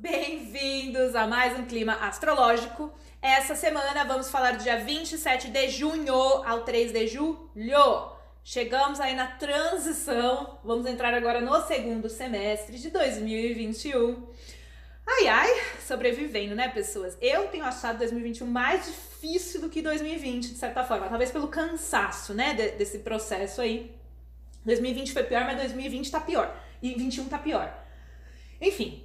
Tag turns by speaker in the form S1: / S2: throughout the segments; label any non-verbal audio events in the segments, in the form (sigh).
S1: bem-vindos a mais um clima astrológico. Essa semana vamos falar do dia 27 de junho ao 3 de julho. Chegamos aí na transição, vamos entrar agora no segundo semestre de 2021. Ai ai, sobrevivendo, né, pessoas? Eu tenho achado 2021 mais difícil do que 2020, de certa forma, talvez pelo cansaço, né, de, desse processo aí. 2020 foi pior, mas 2020 tá pior. E 21 tá pior. Enfim,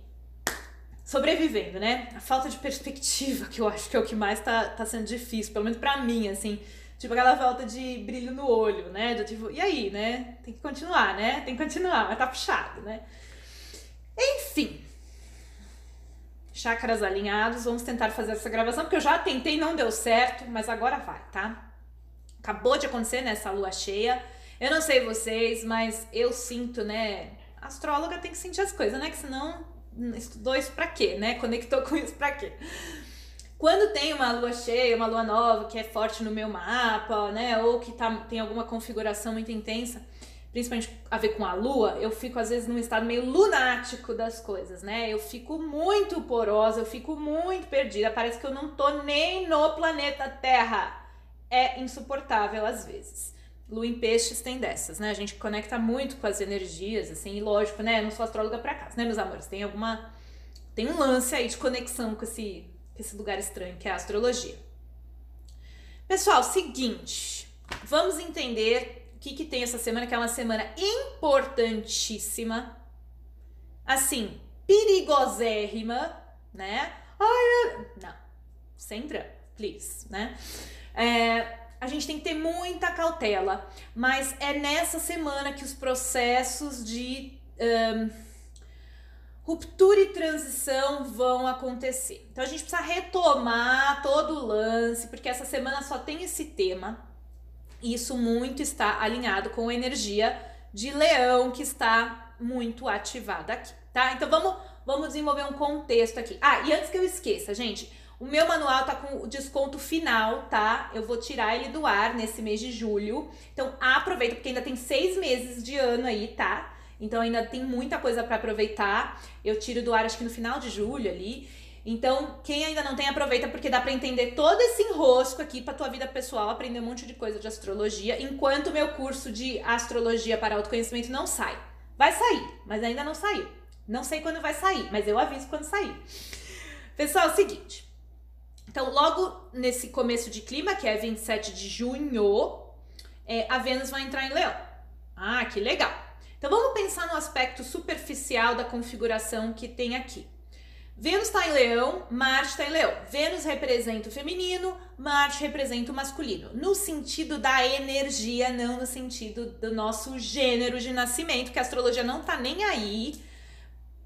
S1: sobrevivendo, né? A falta de perspectiva, que eu acho que é o que mais tá, tá sendo difícil, pelo menos pra mim, assim. Tipo, aquela falta de brilho no olho, né? Do tipo, e aí, né? Tem que continuar, né? Tem que continuar, mas tá puxado, né? Enfim. Chakras alinhados, vamos tentar fazer essa gravação, porque eu já tentei, não deu certo, mas agora vai, tá? Acabou de acontecer nessa lua cheia. Eu não sei vocês, mas eu sinto, né? astróloga tem que sentir as coisas, né? Que senão estudou isso pra quê, né? Conectou com isso pra quê? Quando tem uma lua cheia, uma lua nova que é forte no meu mapa, né? Ou que tá, tem alguma configuração muito intensa, principalmente a ver com a lua, eu fico às vezes num estado meio lunático das coisas, né? Eu fico muito porosa, eu fico muito perdida, parece que eu não tô nem no planeta Terra. É insuportável às vezes. Lua em peixes tem dessas, né? A gente conecta muito com as energias, assim, e lógico, né? Eu não sou astróloga pra casa, né, meus amores? Tem alguma. Tem um lance aí de conexão com esse, com esse lugar estranho que é a astrologia. Pessoal, seguinte, vamos entender o que, que tem essa semana, que é uma semana importantíssima, assim, perigosérrima, né? Ai, não, sem drama, please, né? É, a gente tem que ter muita cautela, mas é nessa semana que os processos de um, ruptura e transição vão acontecer. Então a gente precisa retomar todo o lance, porque essa semana só tem esse tema. E isso muito está alinhado com a energia de leão que está muito ativada aqui, tá? Então vamos, vamos desenvolver um contexto aqui. Ah, e antes que eu esqueça, gente, o meu manual tá com o desconto final, tá? Eu vou tirar ele do ar nesse mês de julho. Então aproveita, porque ainda tem seis meses de ano aí, tá? Então ainda tem muita coisa para aproveitar. Eu tiro do ar acho que no final de julho ali. Então, quem ainda não tem, aproveita porque dá para entender todo esse enrosco aqui para tua vida pessoal, aprender um monte de coisa de astrologia, enquanto o meu curso de astrologia para autoconhecimento não sai. Vai sair, mas ainda não saiu. Não sei quando vai sair, mas eu aviso quando sair. Pessoal, é o seguinte, então, logo nesse começo de clima, que é 27 de junho, é, a Vênus vai entrar em Leão. Ah, que legal! Então, vamos pensar no aspecto superficial da configuração que tem aqui. Vênus está em Leão, Marte está em Leão. Vênus representa o feminino, Marte representa o masculino. No sentido da energia, não no sentido do nosso gênero de nascimento, que a astrologia não tá nem aí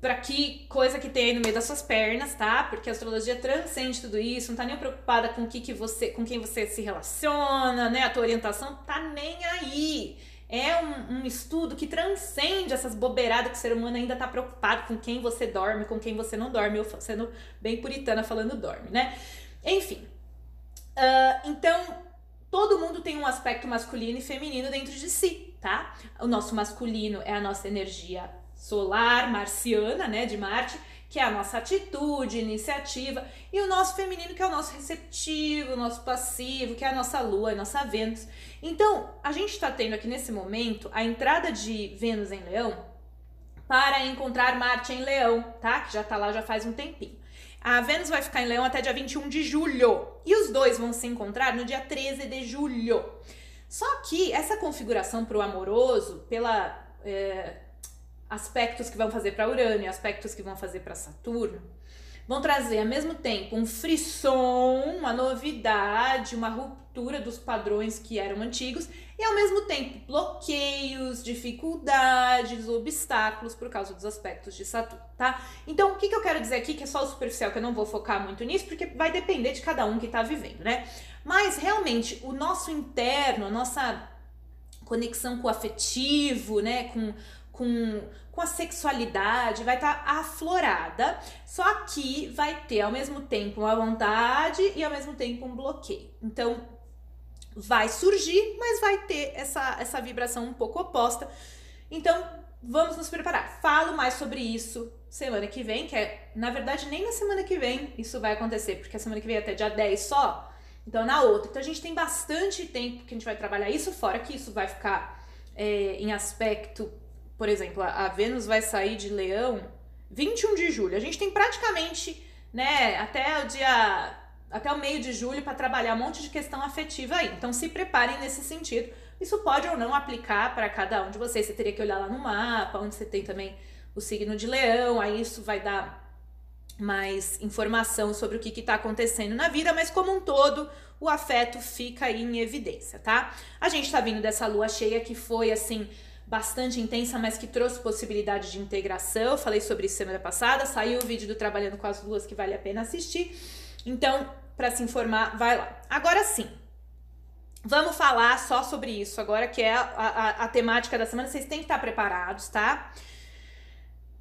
S1: para que coisa que tem aí no meio das suas pernas, tá? Porque a astrologia transcende tudo isso, não tá nem preocupada com que, que você, com quem você se relaciona, né? A tua orientação tá nem aí. É um, um estudo que transcende essas bobeiradas que o ser humano ainda tá preocupado com quem você dorme, com quem você não dorme. Eu sendo bem puritana falando dorme, né? Enfim. Uh, então, todo mundo tem um aspecto masculino e feminino dentro de si, tá? O nosso masculino é a nossa energia solar marciana, né, de Marte, que é a nossa atitude, iniciativa, e o nosso feminino, que é o nosso receptivo, o nosso passivo, que é a nossa lua, a nossa Vênus. Então, a gente está tendo aqui nesse momento a entrada de Vênus em Leão para encontrar Marte em Leão, tá? Que já tá lá já faz um tempinho. A Vênus vai ficar em Leão até dia 21 de julho. E os dois vão se encontrar no dia 13 de julho. Só que essa configuração para o amoroso, pela. É, aspectos que vão fazer para Urano e aspectos que vão fazer para Saturno, vão trazer ao mesmo tempo um frisson, uma novidade, uma ruptura dos padrões que eram antigos e ao mesmo tempo bloqueios, dificuldades, obstáculos por causa dos aspectos de Saturno, tá? Então, o que, que eu quero dizer aqui, que é só o superficial, que eu não vou focar muito nisso, porque vai depender de cada um que tá vivendo, né? Mas realmente, o nosso interno, a nossa conexão com o afetivo, né, com com, com a sexualidade, vai estar tá aflorada, só que vai ter ao mesmo tempo uma vontade e ao mesmo tempo um bloqueio. Então, vai surgir, mas vai ter essa, essa vibração um pouco oposta. Então, vamos nos preparar. Falo mais sobre isso semana que vem, que é, na verdade, nem na semana que vem isso vai acontecer, porque a semana que vem é até dia 10 só, então na outra. Então a gente tem bastante tempo que a gente vai trabalhar isso, fora que isso vai ficar é, em aspecto, por exemplo, a, Vênus vai sair de Leão 21 de julho. A gente tem praticamente, né, até o dia até o meio de julho para trabalhar um monte de questão afetiva aí. Então se preparem nesse sentido. Isso pode ou não aplicar para cada um de vocês. Você teria que olhar lá no mapa, onde você tem também o signo de leão, aí isso vai dar mais informação sobre o que está acontecendo na vida, mas como um todo, o afeto fica aí em evidência, tá? A gente está vindo dessa lua cheia que foi assim bastante intensa, mas que trouxe possibilidade de integração. Falei sobre isso semana passada, saiu o vídeo do Trabalhando com as Luas que vale a pena assistir. Então, para se informar, vai lá. Agora sim, Vamos falar só sobre isso agora, que é a, a, a, temática da semana. Vocês têm que estar preparados, tá?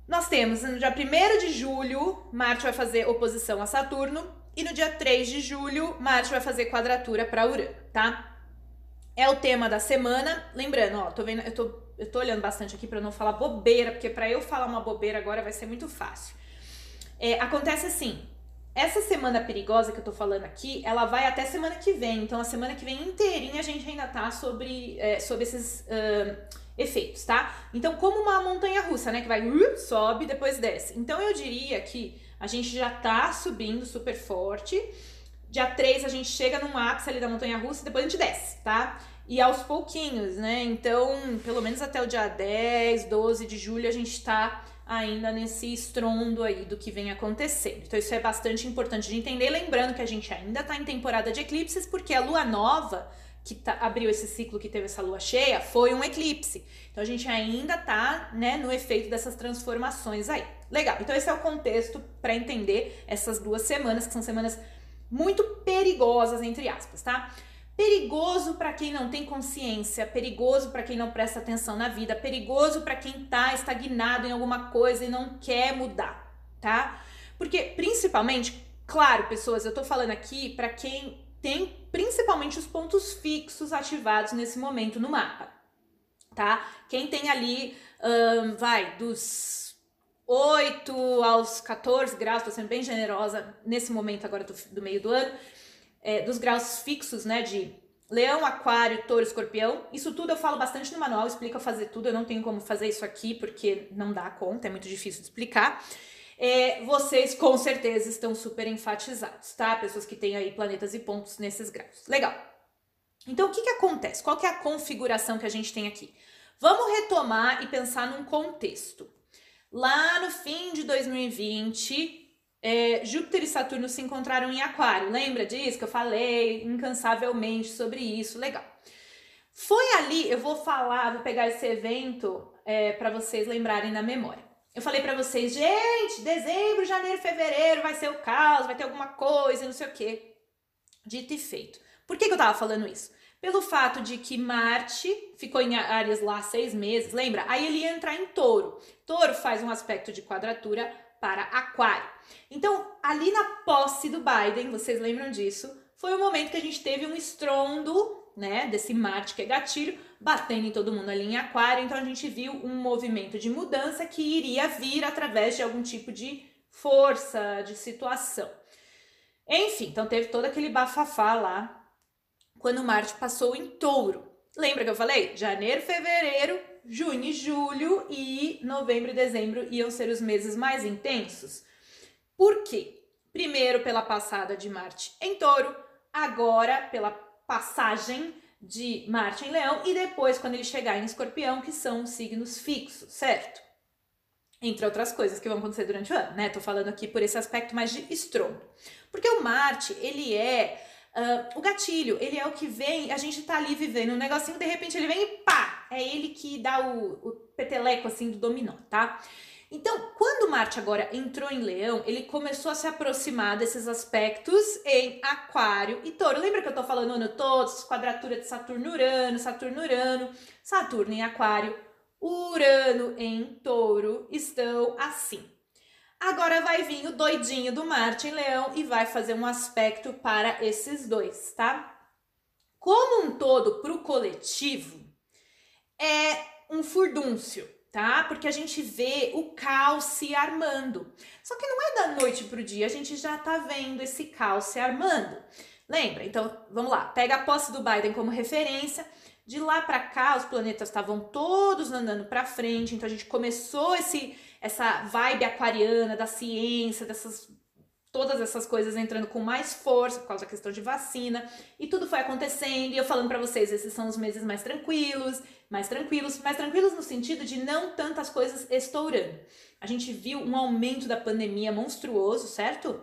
S1: Nós temos no dia 1 de julho, Marte vai fazer oposição a Saturno. E no dia 3 de julho, Marte vai fazer quadratura para Urano, tá? É o tema da semana. Lembrando, ó, tô vendo, eu tô, eu tô olhando bastante aqui para não falar bobeira, porque para eu falar uma bobeira agora vai ser muito fácil. É, acontece assim, essa semana perigosa que eu tô falando aqui, ela vai até semana que vem. Então, a semana que vem inteirinha a gente ainda tá sobre, é, sobre esses uh, efeitos, tá? Então, como uma montanha russa, né? Que vai uh, sobe depois desce. Então, eu diria que a gente já tá subindo super forte. Dia 3 a gente chega num ápice ali da montanha russa e depois a gente desce, tá? E aos pouquinhos, né? Então, pelo menos até o dia 10, 12 de julho a gente tá ainda nesse estrondo aí do que vem acontecendo. Então isso é bastante importante de entender, lembrando que a gente ainda está em temporada de eclipses, porque a lua nova que tá, abriu esse ciclo que teve essa lua cheia foi um eclipse. Então a gente ainda tá, né, no efeito dessas transformações aí. Legal. Então esse é o contexto para entender essas duas semanas, que são semanas muito perigosas entre aspas, tá? Perigoso para quem não tem consciência, perigoso para quem não presta atenção na vida, perigoso para quem tá estagnado em alguma coisa e não quer mudar, tá? Porque principalmente, claro, pessoas, eu tô falando aqui para quem tem principalmente os pontos fixos ativados nesse momento no mapa, tá? Quem tem ali, vai, dos 8 aos 14 graus, tô sendo bem generosa nesse momento agora do, do meio do ano, é, dos graus fixos, né, de leão, aquário, touro, escorpião. Isso tudo eu falo bastante no manual, explica fazer tudo. Eu não tenho como fazer isso aqui porque não dá conta, é muito difícil de explicar. É, vocês com certeza estão super enfatizados, tá? Pessoas que têm aí planetas e pontos nesses graus. Legal. Então, o que, que acontece? Qual que é a configuração que a gente tem aqui? Vamos retomar e pensar num contexto. Lá no fim de 2020, é, Júpiter e Saturno se encontraram em Aquário. Lembra disso que eu falei incansavelmente sobre isso? Legal. Foi ali, eu vou falar, vou pegar esse evento é, para vocês lembrarem na memória. Eu falei para vocês, gente, dezembro, janeiro, fevereiro vai ser o caos, vai ter alguma coisa, não sei o quê. Dito e feito. Por que, que eu tava falando isso? Pelo fato de que Marte ficou em Áreas lá seis meses, lembra? Aí ele ia entrar em touro. Touro faz um aspecto de quadratura para Aquário. Então, ali na posse do Biden, vocês lembram disso? Foi o momento que a gente teve um estrondo, né, desse Marte que é gatilho, batendo em todo mundo ali em Aquário. Então, a gente viu um movimento de mudança que iria vir através de algum tipo de força, de situação. Enfim, então teve todo aquele bafafá lá quando Marte passou em touro. Lembra que eu falei? Janeiro, fevereiro, junho e julho e novembro e dezembro iam ser os meses mais intensos. Por quê? Primeiro pela passada de Marte em Touro, agora pela passagem de Marte em Leão e depois quando ele chegar em Escorpião, que são signos fixos, certo? Entre outras coisas que vão acontecer durante o ano, né? Tô falando aqui por esse aspecto mais de estrondo. Porque o Marte, ele é uh, o gatilho, ele é o que vem, a gente tá ali vivendo um negocinho, de repente ele vem e pá! É ele que dá o, o peteleco assim do dominó, tá? Então, quando Marte agora entrou em Leão, ele começou a se aproximar desses aspectos em Aquário e Touro. Lembra que eu tô falando ano todo, quadratura de Saturno-Urano, Saturno-Urano, Saturno em Aquário, Urano em Touro estão assim. Agora vai vir o doidinho do Marte em Leão e vai fazer um aspecto para esses dois, tá? Como um todo, para o coletivo, é um furdúncio, tá? Porque a gente vê o caos se armando. Só que não é da noite pro dia, a gente já tá vendo esse caos se armando. Lembra? Então, vamos lá. Pega a posse do Biden como referência. De lá para cá, os planetas estavam todos andando para frente, então a gente começou esse essa vibe aquariana da ciência, dessas todas essas coisas entrando com mais força por causa da questão de vacina e tudo foi acontecendo e eu falando para vocês esses são os meses mais tranquilos mais tranquilos mais tranquilos no sentido de não tantas coisas estourando. A gente viu um aumento da pandemia monstruoso certo?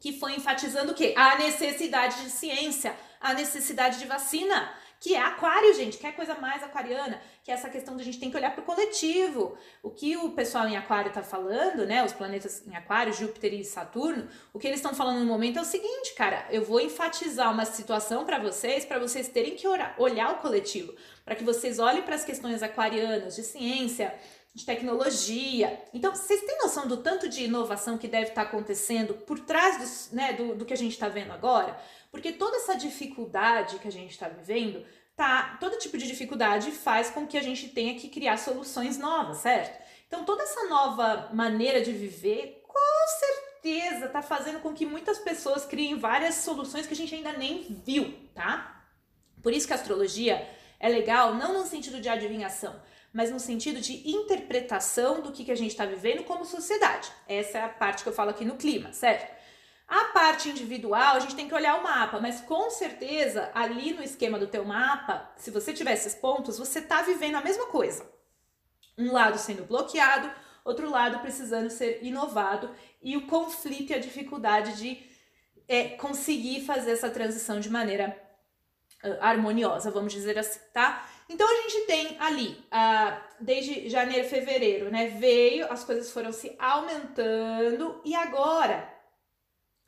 S1: Que foi enfatizando o quê? A necessidade de ciência a necessidade de vacina que é aquário, gente, que é coisa mais aquariana, que é essa questão da gente tem que olhar para o coletivo. O que o pessoal em aquário está falando, né, os planetas em aquário, Júpiter e Saturno, o que eles estão falando no momento é o seguinte, cara, eu vou enfatizar uma situação para vocês, para vocês terem que orar, olhar o coletivo, para que vocês olhem para as questões aquarianas de ciência, de tecnologia. Então, vocês têm noção do tanto de inovação que deve estar acontecendo por trás dos, né, do, do que a gente está vendo agora? Porque toda essa dificuldade que a gente está vivendo, tá, todo tipo de dificuldade faz com que a gente tenha que criar soluções novas, certo? Então toda essa nova maneira de viver, com certeza tá fazendo com que muitas pessoas criem várias soluções que a gente ainda nem viu, tá? Por isso que a astrologia é legal, não no sentido de adivinhação, mas no sentido de interpretação do que, que a gente está vivendo como sociedade. Essa é a parte que eu falo aqui no clima, certo? A parte individual, a gente tem que olhar o mapa, mas com certeza ali no esquema do teu mapa, se você tiver esses pontos, você tá vivendo a mesma coisa. Um lado sendo bloqueado, outro lado precisando ser inovado e o conflito e a dificuldade de é, conseguir fazer essa transição de maneira harmoniosa, vamos dizer assim, tá? Então a gente tem ali, uh, desde janeiro, fevereiro, né? Veio, as coisas foram se aumentando e agora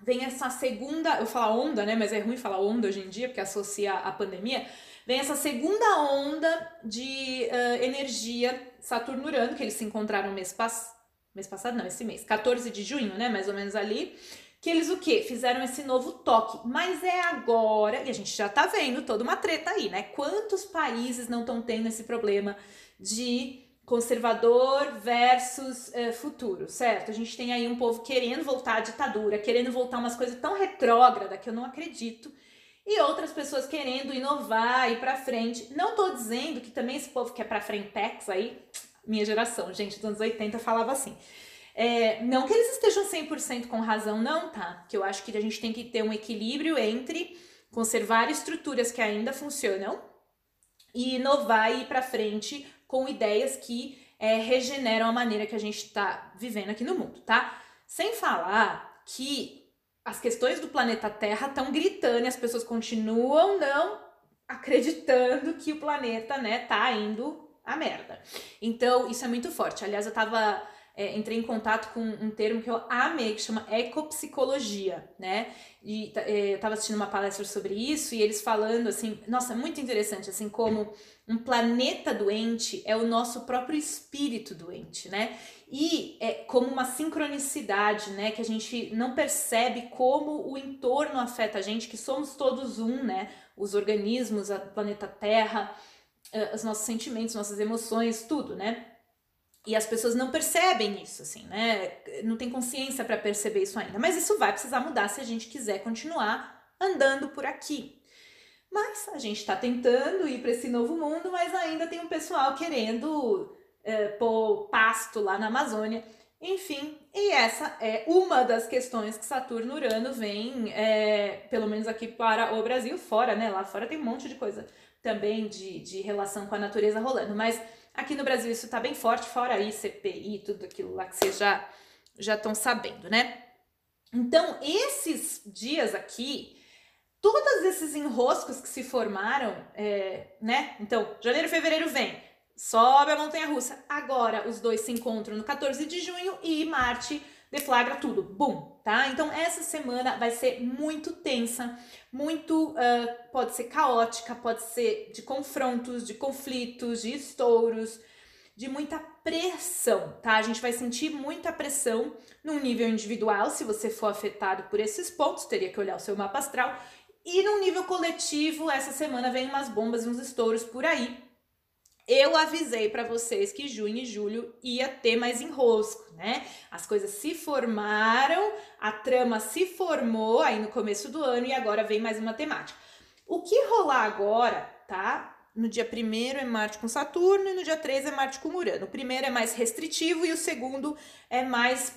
S1: vem essa segunda, eu falo onda, né? Mas é ruim falar onda hoje em dia, porque associa a pandemia. Vem essa segunda onda de uh, energia Saturno-Urano, que eles se encontraram mês, pass mês passado, não, esse mês, 14 de junho, né? Mais ou menos ali. Que eles o quê? Fizeram esse novo toque. Mas é agora, e a gente já tá vendo toda uma treta aí, né? Quantos países não estão tendo esse problema de conservador versus é, futuro, certo? A gente tem aí um povo querendo voltar à ditadura, querendo voltar umas coisas tão retrógrada que eu não acredito, e outras pessoas querendo inovar e para frente. Não tô dizendo que também esse povo que é para frentex aí, minha geração, gente dos anos 80 falava assim. É, não que eles estejam 100% com razão, não, tá? Que eu acho que a gente tem que ter um equilíbrio entre conservar estruturas que ainda funcionam e inovar e ir para frente com ideias que é, regeneram a maneira que a gente está vivendo aqui no mundo, tá? Sem falar que as questões do planeta Terra estão gritando e as pessoas continuam não acreditando que o planeta, né, tá indo a merda. Então, isso é muito forte. Aliás, eu tava é, entrei em contato com um termo que eu amei, que chama ecopsicologia, né? E é, eu tava assistindo uma palestra sobre isso e eles falando assim, nossa, muito interessante, assim, como um planeta doente é o nosso próprio espírito doente, né? E é como uma sincronicidade, né? Que a gente não percebe como o entorno afeta a gente, que somos todos um, né? Os organismos, o planeta Terra, os nossos sentimentos, nossas emoções, tudo, né? E as pessoas não percebem isso, assim, né? Não tem consciência para perceber isso ainda. Mas isso vai precisar mudar se a gente quiser continuar andando por aqui. Mas a gente está tentando ir para esse novo mundo, mas ainda tem um pessoal querendo é, pôr pasto lá na Amazônia. Enfim, e essa é uma das questões que Saturno Urano vem, é, pelo menos aqui para o Brasil, fora, né? Lá fora tem um monte de coisa também de, de relação com a natureza rolando. Mas Aqui no Brasil isso tá bem forte, fora aí CPI, tudo aquilo lá que vocês já já estão sabendo, né? Então, esses dias aqui, todos esses enroscos que se formaram, é, né? Então, janeiro, fevereiro vem, sobe a montanha russa. Agora os dois se encontram no 14 de junho e Marte deflagra tudo. Bum, tá? Então essa semana vai ser muito tensa, muito uh, pode ser caótica, pode ser de confrontos, de conflitos, de estouros, de muita pressão, tá? A gente vai sentir muita pressão num nível individual, se você for afetado por esses pontos, teria que olhar o seu mapa astral. E num nível coletivo, essa semana vem umas bombas e uns estouros por aí. Eu avisei para vocês que junho e julho ia ter mais enrosco, né? As coisas se formaram, a trama se formou aí no começo do ano e agora vem mais uma temática. O que rolar agora, tá? No dia 1 é Marte com Saturno e no dia 3 é Marte com Urano. O primeiro é mais restritivo e o segundo é mais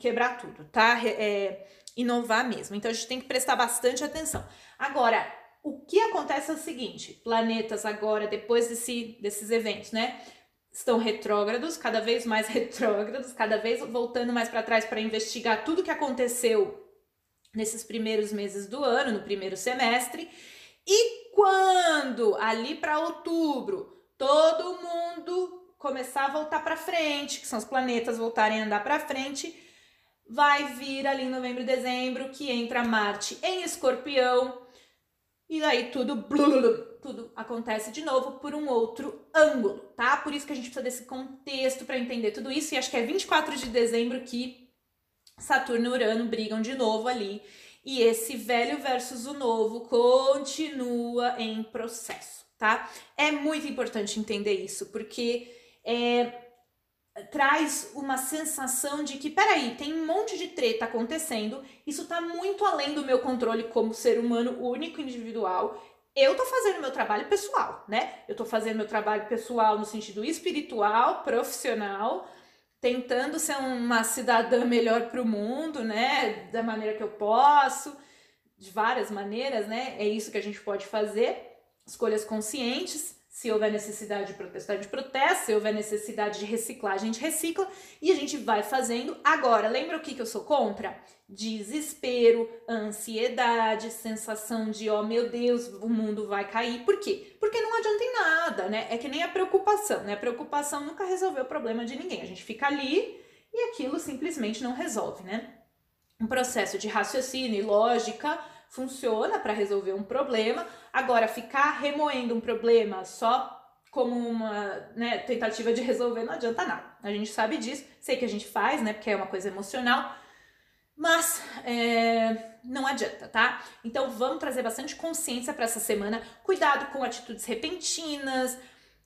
S1: quebrar tudo, tá? É, inovar mesmo. Então a gente tem que prestar bastante atenção. Agora, o que acontece é o seguinte: planetas agora, depois desse, desses eventos, né? Estão retrógrados, cada vez mais (laughs) retrógrados, cada vez voltando mais para trás para investigar tudo que aconteceu nesses primeiros meses do ano, no primeiro semestre. E quando ali para outubro todo mundo começar a voltar para frente, que são os planetas voltarem a andar para frente, vai vir ali em novembro e dezembro que entra Marte em Escorpião e aí tudo, tudo acontece de novo por um outro ângulo, tá? Por isso que a gente precisa desse contexto para entender tudo isso. E acho que é 24 de dezembro que Saturno e Urano brigam de novo ali. E esse velho versus o novo continua em processo, tá? É muito importante entender isso, porque é, traz uma sensação de que, peraí, tem um monte de treta acontecendo, isso tá muito além do meu controle como ser humano único, individual. Eu tô fazendo meu trabalho pessoal, né? Eu tô fazendo meu trabalho pessoal no sentido espiritual, profissional, tentando ser uma cidadã melhor para o mundo, né? Da maneira que eu posso, de várias maneiras, né? É isso que a gente pode fazer, escolhas conscientes se houver necessidade de protestar, a gente protesta. Se houver necessidade de reciclar, a gente recicla e a gente vai fazendo. Agora, lembra o que, que eu sou contra? Desespero, ansiedade, sensação de, ó oh, meu Deus, o mundo vai cair. Por quê? Porque não adianta em nada, né? É que nem a preocupação, né? A preocupação nunca resolveu o problema de ninguém. A gente fica ali e aquilo simplesmente não resolve, né? Um processo de raciocínio e lógica funciona para resolver um problema. Agora, ficar remoendo um problema só como uma né, tentativa de resolver não adianta nada. A gente sabe disso, sei que a gente faz, né? Porque é uma coisa emocional, mas é, não adianta, tá? Então vamos trazer bastante consciência para essa semana. Cuidado com atitudes repentinas,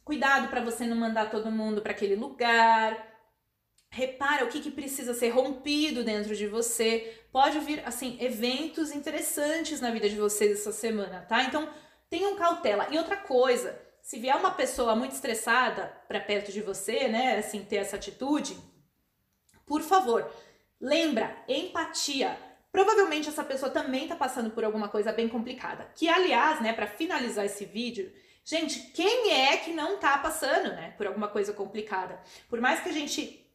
S1: cuidado para você não mandar todo mundo para aquele lugar. Repara o que, que precisa ser rompido dentro de você pode vir, assim, eventos interessantes na vida de vocês essa semana, tá? Então, tenham cautela. E outra coisa, se vier uma pessoa muito estressada para perto de você, né, assim, ter essa atitude, por favor, lembra, empatia. Provavelmente essa pessoa também tá passando por alguma coisa bem complicada. Que, aliás, né, para finalizar esse vídeo, gente, quem é que não tá passando, né, por alguma coisa complicada? Por mais que a gente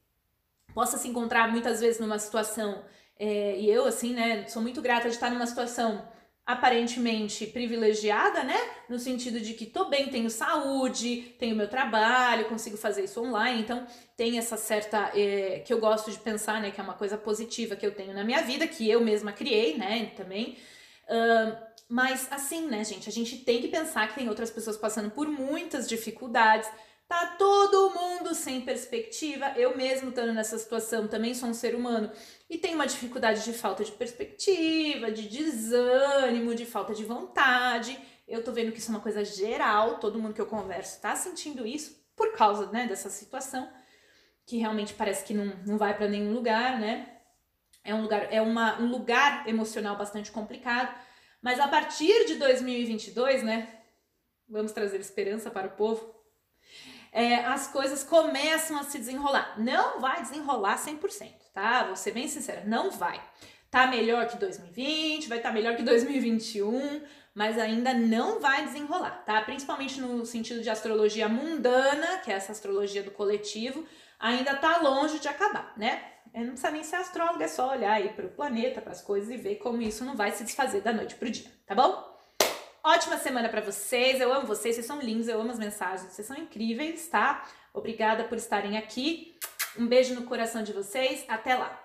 S1: possa se encontrar muitas vezes numa situação é, e eu, assim, né, sou muito grata de estar numa situação aparentemente privilegiada, né? No sentido de que tô bem, tenho saúde, tenho meu trabalho, consigo fazer isso online, então tem essa certa é, que eu gosto de pensar, né? Que é uma coisa positiva que eu tenho na minha vida, que eu mesma criei, né? Também. Uh, mas assim, né, gente, a gente tem que pensar que tem outras pessoas passando por muitas dificuldades. Tá todo mundo sem perspectiva. Eu mesmo estando nessa situação, também sou um ser humano e tenho uma dificuldade de falta de perspectiva, de desânimo, de falta de vontade. Eu tô vendo que isso é uma coisa geral, todo mundo que eu converso tá sentindo isso por causa, né, dessa situação que realmente parece que não, não vai para nenhum lugar, né? É um lugar, é uma, um lugar emocional bastante complicado. Mas a partir de 2022, né? Vamos trazer esperança para o povo é, as coisas começam a se desenrolar. Não vai desenrolar 100%, tá? Vou ser bem sincera, não vai. Tá melhor que 2020, vai estar tá melhor que 2021, mas ainda não vai desenrolar, tá? Principalmente no sentido de astrologia mundana, que é essa astrologia do coletivo, ainda tá longe de acabar, né? Eu não precisa nem ser astróloga, é só olhar aí para o planeta, para as coisas e ver como isso não vai se desfazer da noite pro dia, tá bom? Ótima semana para vocês. Eu amo vocês, vocês são lindos, eu amo as mensagens, vocês são incríveis, tá? Obrigada por estarem aqui. Um beijo no coração de vocês. Até lá.